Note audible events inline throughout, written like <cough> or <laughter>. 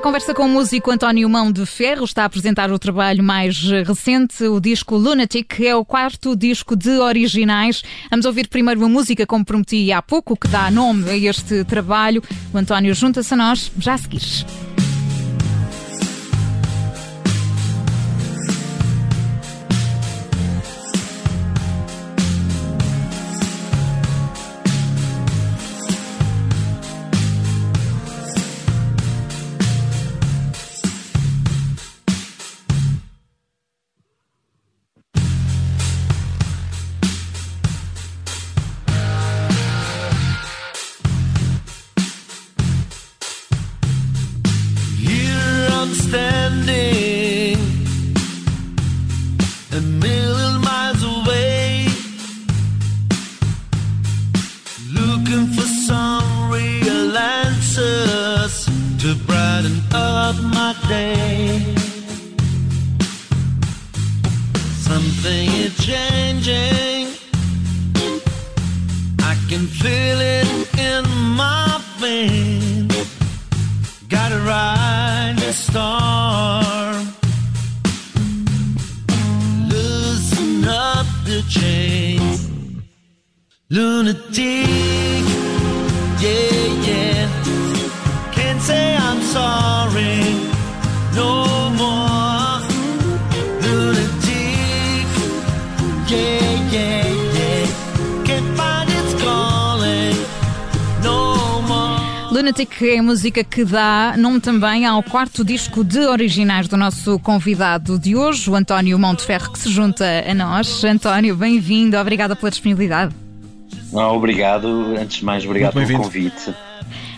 à conversa com o músico António Mão de Ferro. Está a apresentar o trabalho mais recente, o disco Lunatic, que é o quarto disco de originais. Vamos ouvir primeiro uma música, como prometi há pouco, que dá nome a este trabalho. O António junta-se a nós já a seguir. The chains. Lunatic. Yeah, yeah. Can't say I'm sorry. Lunatic é a música que dá nome também ao quarto disco de originais do nosso convidado de hoje, o António Monteferro, que se junta a nós. António, bem-vindo, obrigada pela disponibilidade. Ah, obrigado, antes de mais, obrigado pelo convite.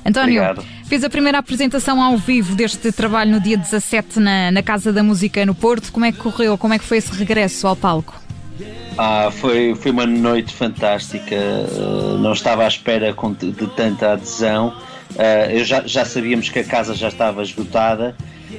António, Obrigado. fez a primeira apresentação ao vivo deste trabalho no dia 17 na, na Casa da Música no Porto. Como é que correu? Como é que foi esse regresso ao palco? Ah, foi, foi uma noite fantástica, ah, não estava à espera de tanta adesão. Ah, eu já, já sabíamos que a casa já estava esgotada,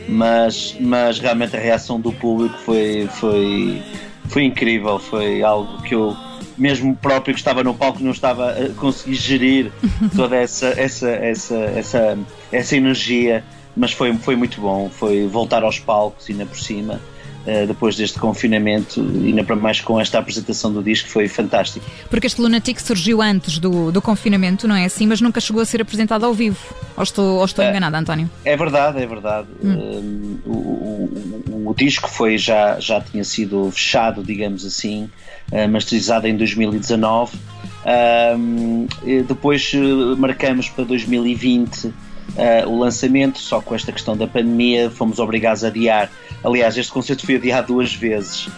mas, mas realmente a reação do público foi, foi, foi incrível. Foi algo que eu, mesmo próprio que estava no palco, não estava a conseguir gerir <laughs> toda essa, essa, essa, essa, essa energia. Mas foi, foi muito bom, foi voltar aos palcos ainda por cima. Uh, depois deste confinamento, ainda para mais com esta apresentação do disco, foi fantástico. Porque este Lunatic surgiu antes do, do confinamento, não é assim? Mas nunca chegou a ser apresentado ao vivo. Ou estou, ou estou É. enganada, António? É verdade, é verdade. Um, o, o- o- o disco foi já, já tinha sido fechado, digamos assim, uh, masterizado em 2019. Um, e depois marcamos para 2020 uh, o lançamento, só com esta questão da pandemia fomos obrigados a adiar. Aliás, este concerto foi adiado duas vezes.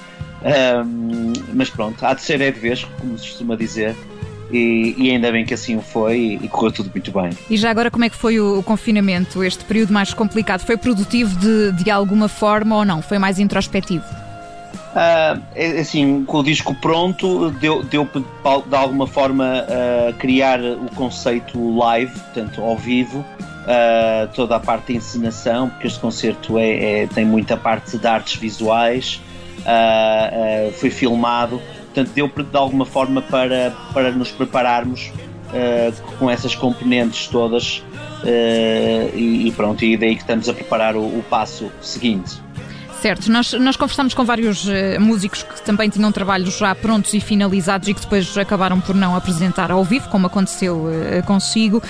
Um, mas pronto, há de ser é de vez, como se costuma dizer. E, e ainda bem que assim foi e correu tudo muito bem. E já agora, como é que foi o, o confinamento, este período mais complicado? Foi produtivo de, de alguma forma ou não? Foi mais introspectivo? É- assim, com o disco pronto, deu, deu de de alguma forma a criar o conceito live, portanto, ao vivo, ah, toda a parte de encenação, porque este concerto é, é- tem muita parte de artes visuais, ah, foi filmado, portanto, deu de alguma forma para, para nos prepararmos com essas componentes todas. e, e pronto, e daí que estamos a preparar o, o passo seguinte. Certo, nós, nós conversámos com vários eh, músicos que também tinham trabalhos já prontos e finalizados e que depois acabaram por não apresentar ao vivo, como aconteceu eh, consigo.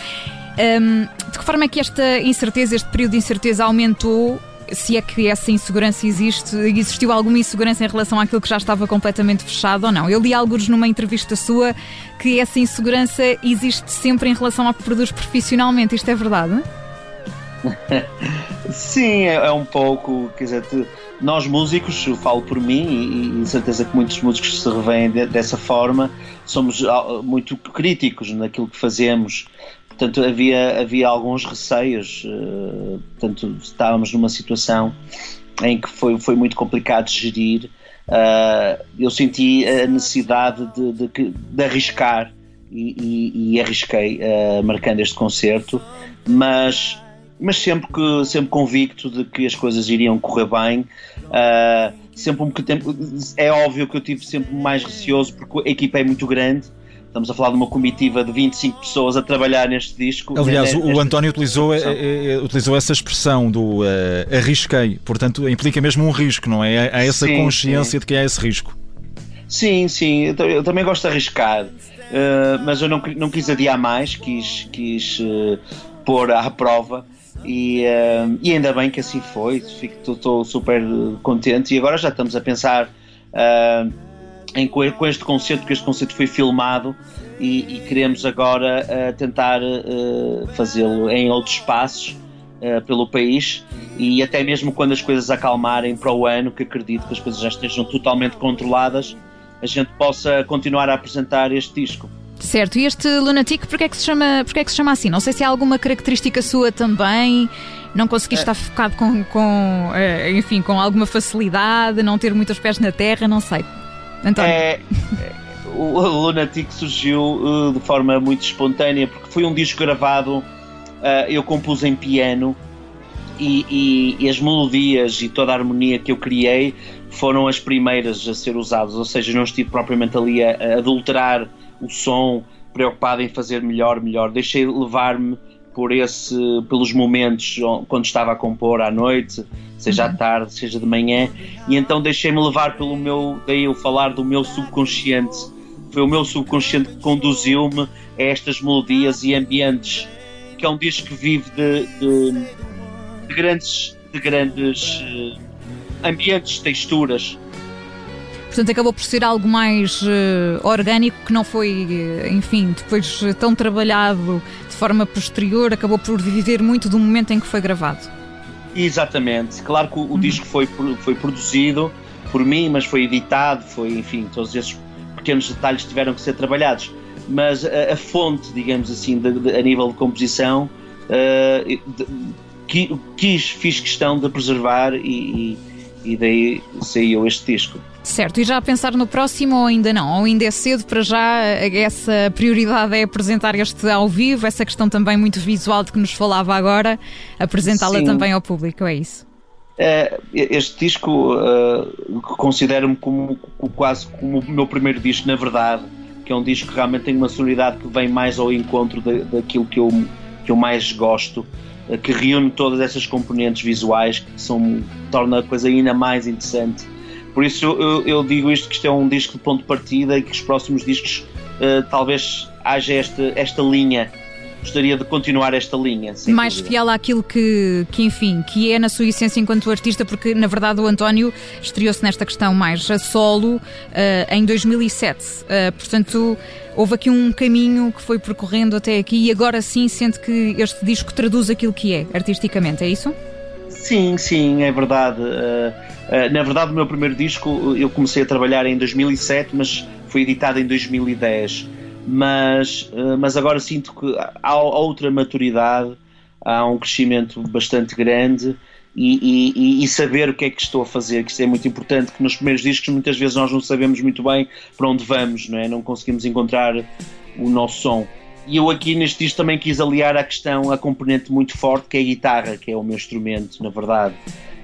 Ahm, de que forma é que esta incerteza, este período de incerteza aumentou? Se é que essa insegurança existe, existiu alguma insegurança em relação àquilo que já estava completamente fechado ou não? Eu li alguns numa entrevista sua que essa insegurança existe sempre em relação ao que produz profissionalmente. Isto é verdade? <laughs> Sim, é, é um pouco, quer dizer, nós músicos, falo por mim e, e certeza que muitos músicos se revêem de- dessa forma, somos ah, muito críticos naquilo que fazemos. Portanto, havia, havia alguns receios, eh, portanto, estávamos numa situação em que foi, foi muito complicado gerir. Ah, eu senti a necessidade de, de de arriscar e, e- e arrisquei ah, marcando este concerto, mas mas sempre que sempre convicto de que as coisas iriam correr bem. Sempre um bocadinho, é óbvio que eu tive sempre mais receoso porque a equipa é muito grande, Estamos a falar de uma comitiva de 25 pessoas a trabalhar neste disco. Aliás, nesta- o nesta- António utilizou, eh, utilizou essa expressão do eh, arrisquei, portanto implica mesmo um risco, não é? Há essa Sim, consciência sim. de que há esse risco. Sim, sim, eu, eu também gosto de arriscar, eh, mas eu não, não quis adiar mais, quis, quis eh, pôr à prova e, eh, e ainda bem que assim foi, estou super contente e agora já estamos a pensar eh, em, co- com este concerto, porque este concerto foi filmado e, e queremos agora eh, tentar eh, fazê-lo em outros espaços eh, pelo país e até mesmo quando as coisas acalmarem para o ano, que acredito que as coisas já estejam totalmente controladas, a gente possa continuar a apresentar este disco. Certo, e este Lunatic, porquê é que se chama, porquê é que se chama assim? Não sei se há alguma característica sua também, não conseguir estar focado com, com enfim, com alguma facilidade, não ter muitos pés na terra, não sei. António, É, o Lunatic surgiu uh, de forma muito espontânea porque foi um disco gravado, uh, eu compus em piano e, e- e as melodias e toda a harmonia que eu criei foram as primeiras a ser usadas, ou seja, não estive propriamente ali a, a adulterar o som, preocupado em fazer melhor, melhor. Deixei levar-me por esse, pelos momentos quando estava a compor à noite, seja à tarde, seja de manhã, e então deixei-me levar pelo meu, daí eu falar do meu subconsciente. Foi o meu subconsciente que conduziu-me a estas melodias e ambientes, que é um disco que vive de, de- de grandes, de grandes eh, ambientes, texturas. portanto acabou por ser algo mais eh, orgânico que não foi, eh, enfim, depois tão trabalhado de forma posterior, acabou por viver muito do momento em que foi gravado. Exatamente. Claro que o, o disco foi, foi produzido por mim, mas foi editado, foi, enfim, todos esses pequenos detalhes tiveram que ser trabalhados. Mas a, a fonte, digamos assim, de- de- a nível de composição, eh, de- qui- quis, fiz questão de preservar e, e, e daí saiu este disco. Certo, e já a pensar no próximo ou ainda não? Ou ainda é cedo para já essa prioridade é apresentar este ao vivo, essa questão também muito visual de que nos falava agora, apresentá-la também ao público, é isso? Eh, este disco eh, considero-me como, quase como o meu primeiro disco, na verdade, que é um disco que realmente tem uma sonoridade que vem mais ao encontro da, daquilo que eu, que eu mais gosto, eh, que reúne todas essas componentes visuais que são, torna a coisa ainda mais interessante. Por isso eu, eu- digo isto que isto é um disco de ponto de partida e que os próximos discos eh, talvez haja esta, esta linha. Gostaria de continuar esta linha. mais dúvida. fiel àquilo que, que, enfim, que é na sua essência enquanto artista, porque na verdade o António estreou-se nesta questão mais a solo eh, em 2007. Eh, portanto, houve aqui um caminho que foi percorrendo até aqui e agora sim sente que este disco traduz aquilo que é artisticamente, é isso? Sim, sim, é verdade. Uh, uh, na verdade, o meu primeiro disco uh, eu comecei a trabalhar em 2007, mas foi editado em 2010. Mas, uh, mas agora sinto que há, outra maturidade, há um crescimento bastante grande e, e- e- e saber o que é que estou a fazer, que isso é muito importante, que nos primeiros discos muitas vezes nós não sabemos muito bem para onde vamos, não é? Não conseguimos encontrar o nosso som. E eu aqui neste disco também quis aliar a questão, a componente muito forte que é a guitarra, que é o meu instrumento, na verdade,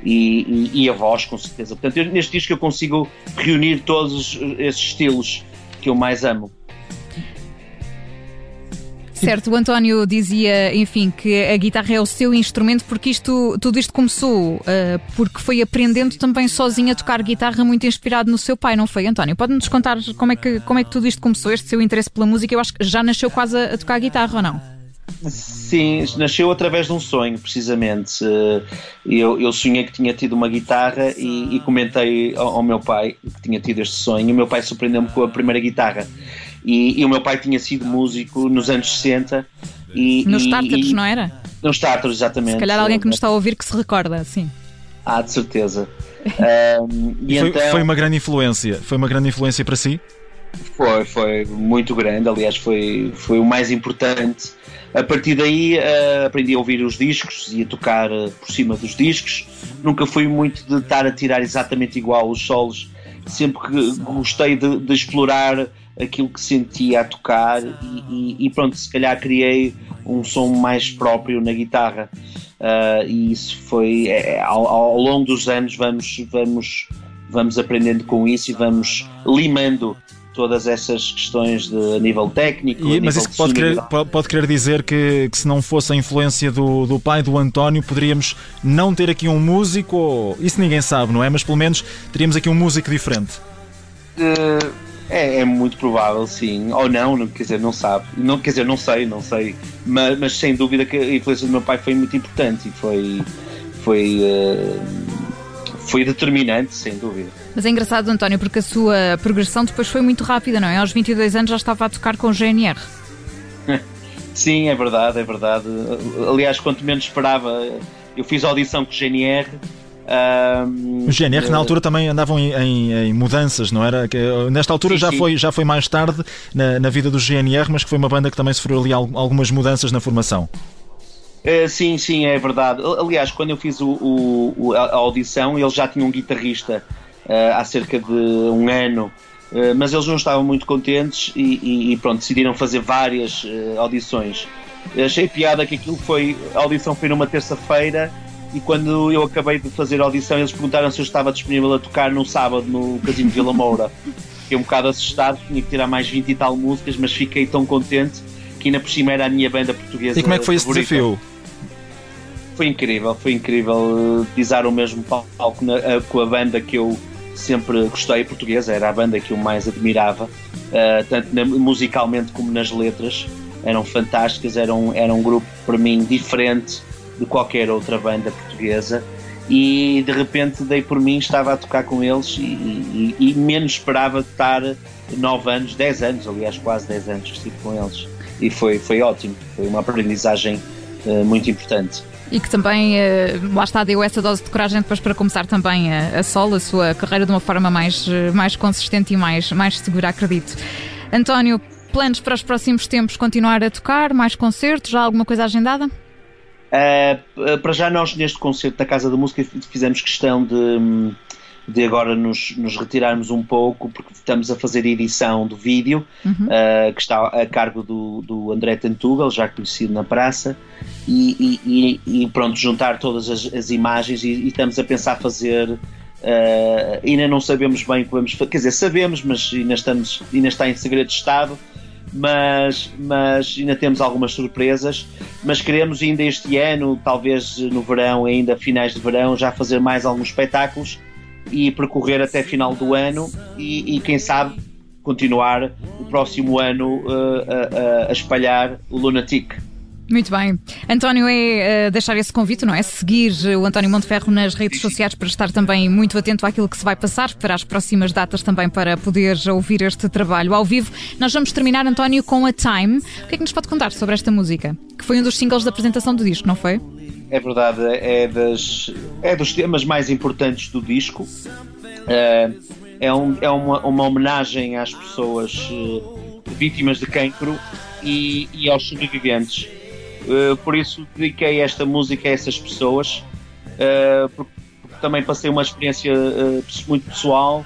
e, e- e a voz, com certeza. Portanto, eu- neste disco eu consigo reunir todos esses estilos que eu mais amo. Certo, o António dizia, enfim, que a guitarra é o seu instrumento, porque isto, tudo isto começou ah, porque foi aprendendo também sozinho a tocar guitarra, muito inspirado no seu pai, não foi, António? Pode-nos contar como é, que, como é que tudo isto começou, este seu interesse pela música? Eu acho que já nasceu quase a, a tocar guitarra, ou não? Sim, nasceu através de um sonho, precisamente. Eh, Eu, eu sonhei que tinha tido uma guitarra e, e comentei ao, ao meu pai que tinha tido este sonho. E o meu pai surpreendeu-me com a primeira guitarra. E, e o meu pai tinha sido músico nos anos 60. E, Nos e- Tártaros, e- não era? Nos Tártaros, exatamente. Se calhar alguém que nos está a ouvir que se recorda, sim. Ah, de certeza. <laughs> Ahm, e Foi, então, foi uma grande influência. Foi uma grande influência para si? Foi, foi muito grande, aliás, foi, foi o mais importante. A partir daí eh, aprendi a ouvir os discos e a tocar eh, por cima dos discos. Nunca fui muito de estar a tirar exatamente igual os solos. Sempre que gostei de, de explorar aquilo que sentia a tocar e, e- e pronto, se calhar criei um som mais próprio na guitarra. Ah, e isso foi é, é, ao, ao longo dos anos vamos, vamos, vamos aprendendo com isso e vamos limando todas essas questões de a nível técnico. E- a mas nível isso de pode querer, pode querer dizer que, que se não fosse a influência do, do pai do António, poderíamos não ter aqui um músico, ou, isso ninguém sabe, não é? Mas pelo menos teríamos aqui um músico diferente. Eh, É, é muito provável, sim. Ou não, não, quer dizer, não sabe. Não, quer dizer, não sei, não sei. Mas, mas sem dúvida que a influência do meu pai foi muito importante e foi. Foi. eh, foi determinante, sem dúvida. Mas é engraçado, António, porque a sua progressão depois foi muito rápida, não é? Aos 22 anos já estava a tocar com o GNR. <laughs> Sim, é verdade, é verdade. Aliás, quanto menos esperava, eu fiz audição com o GNR. O GNR na altura também andavam em, em- em mudanças, não era? Nesta altura Sim, já, sim. Foi, já foi mais tarde na, na vida do GNR, mas que foi uma banda que também sofreu ali al- algumas mudanças na formação. Eh, sim, sim, é verdade. Aliás, quando eu fiz o, o- a audição, eles já tinham um guitarrista eh, há cerca de um ano, eh, mas eles não estavam muito contentes e, e- e pronto, decidiram fazer várias audições. Achei piada que aquilo foi. A audição foi numa terça-feira e quando eu acabei de fazer a audição, eles perguntaram se eu estava disponível a tocar no sábado no Casino de Vila Moura. Fiquei um bocado assustado, tinha que tirar mais 20 e tal músicas, mas fiquei tão contente que ainda por cima era a minha banda portuguesa. E como é que foi esse favorita. desafio? Foi incrível, foi incrível eh, pisar o mesmo palco na- eh, com a banda que eu sempre gostei, portuguesa, era a banda que eu mais admirava, eh, tanto na- musicalmente como nas letras, eram fantásticas, era um, era um grupo para mim diferente de qualquer outra banda portuguesa e de repente dei por mim, estava a tocar com eles e, e- e menos esperava estar 9 anos, 10 anos, aliás quase 10 anos que estive com eles e foi, foi ótimo, foi uma aprendizagem eh, muito importante. E que também, eh, lá está, deu essa dose de coragem depois para começar também a, a solo, a sua carreira de uma forma mais, eh, mais consistente e mais, mais segura, acredito. António, planos para os próximos tempos continuar a tocar? Mais concertos? Já alguma coisa agendada? Uh, para já nós neste concerto da Casa da Música fizemos questão de, de agora nos, nos retirarmos um pouco porque estamos a fazer edição do vídeo uh, que está a cargo do, do André Tentugal, já conhecido na praça e, e- e- e pronto, juntar todas as, as imagens e, e estamos a pensar fazer uh, ainda não sabemos bem o que vamos fazer, quer dizer, sabemos, mas ainda, estamos, ainda está em segredo de Estado mas, mas ainda temos algumas surpresas. Mas queremos ainda este ano, talvez no verão, ainda finais de verão, já fazer mais alguns espetáculos e percorrer até final do ano e, e quem sabe continuar o próximo ano uh, a, a- a espalhar o Lunatic. Muito bem. António, é eh, deixar esse convite, não é? Seguir o António Monteferro nas redes sociais para estar também muito atento àquilo que se vai passar, para as próximas datas também para poder ouvir este trabalho ao vivo. Nós vamos terminar, António, com a Time. O que é que nos pode contar sobre esta música? Que foi um dos singles da apresentação do disco, não foi? É verdade, é, das, é dos temas mais importantes do disco. Eh, é um- é uma, uma homenagem às pessoas eh, vítimas de cancro e, e aos sobreviventes. Eh, por isso dediquei esta música a essas pessoas, eh, porque, porque também passei uma experiência eh, muito pessoal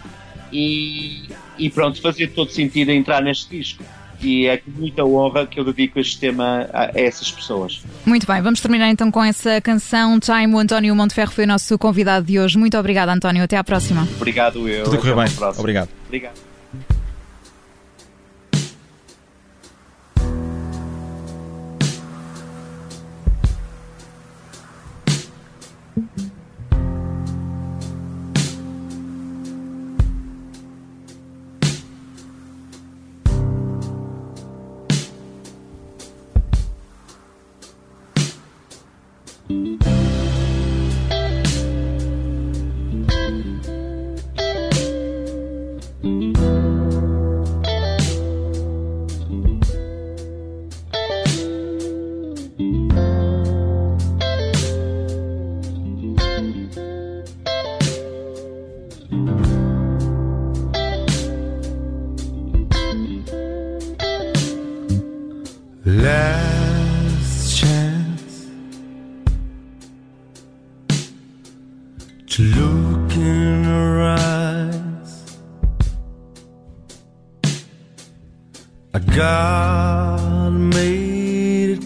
e, e pronto, fazia todo sentido entrar neste disco. E é com muita honra que eu dedico este tema a, a essas pessoas. Muito bem, vamos terminar então com essa canção Time. O António Monteferro foi o nosso convidado de hoje. Muito obrigada, António. Até à próxima. Obrigado eu. Tudo uma bem. Obrigado. Obrigado.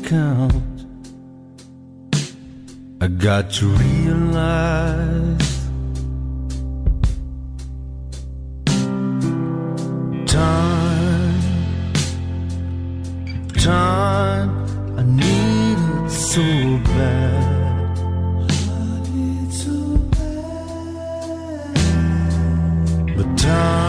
count. I got to realize time, time. I need it so bad. So bad, but time.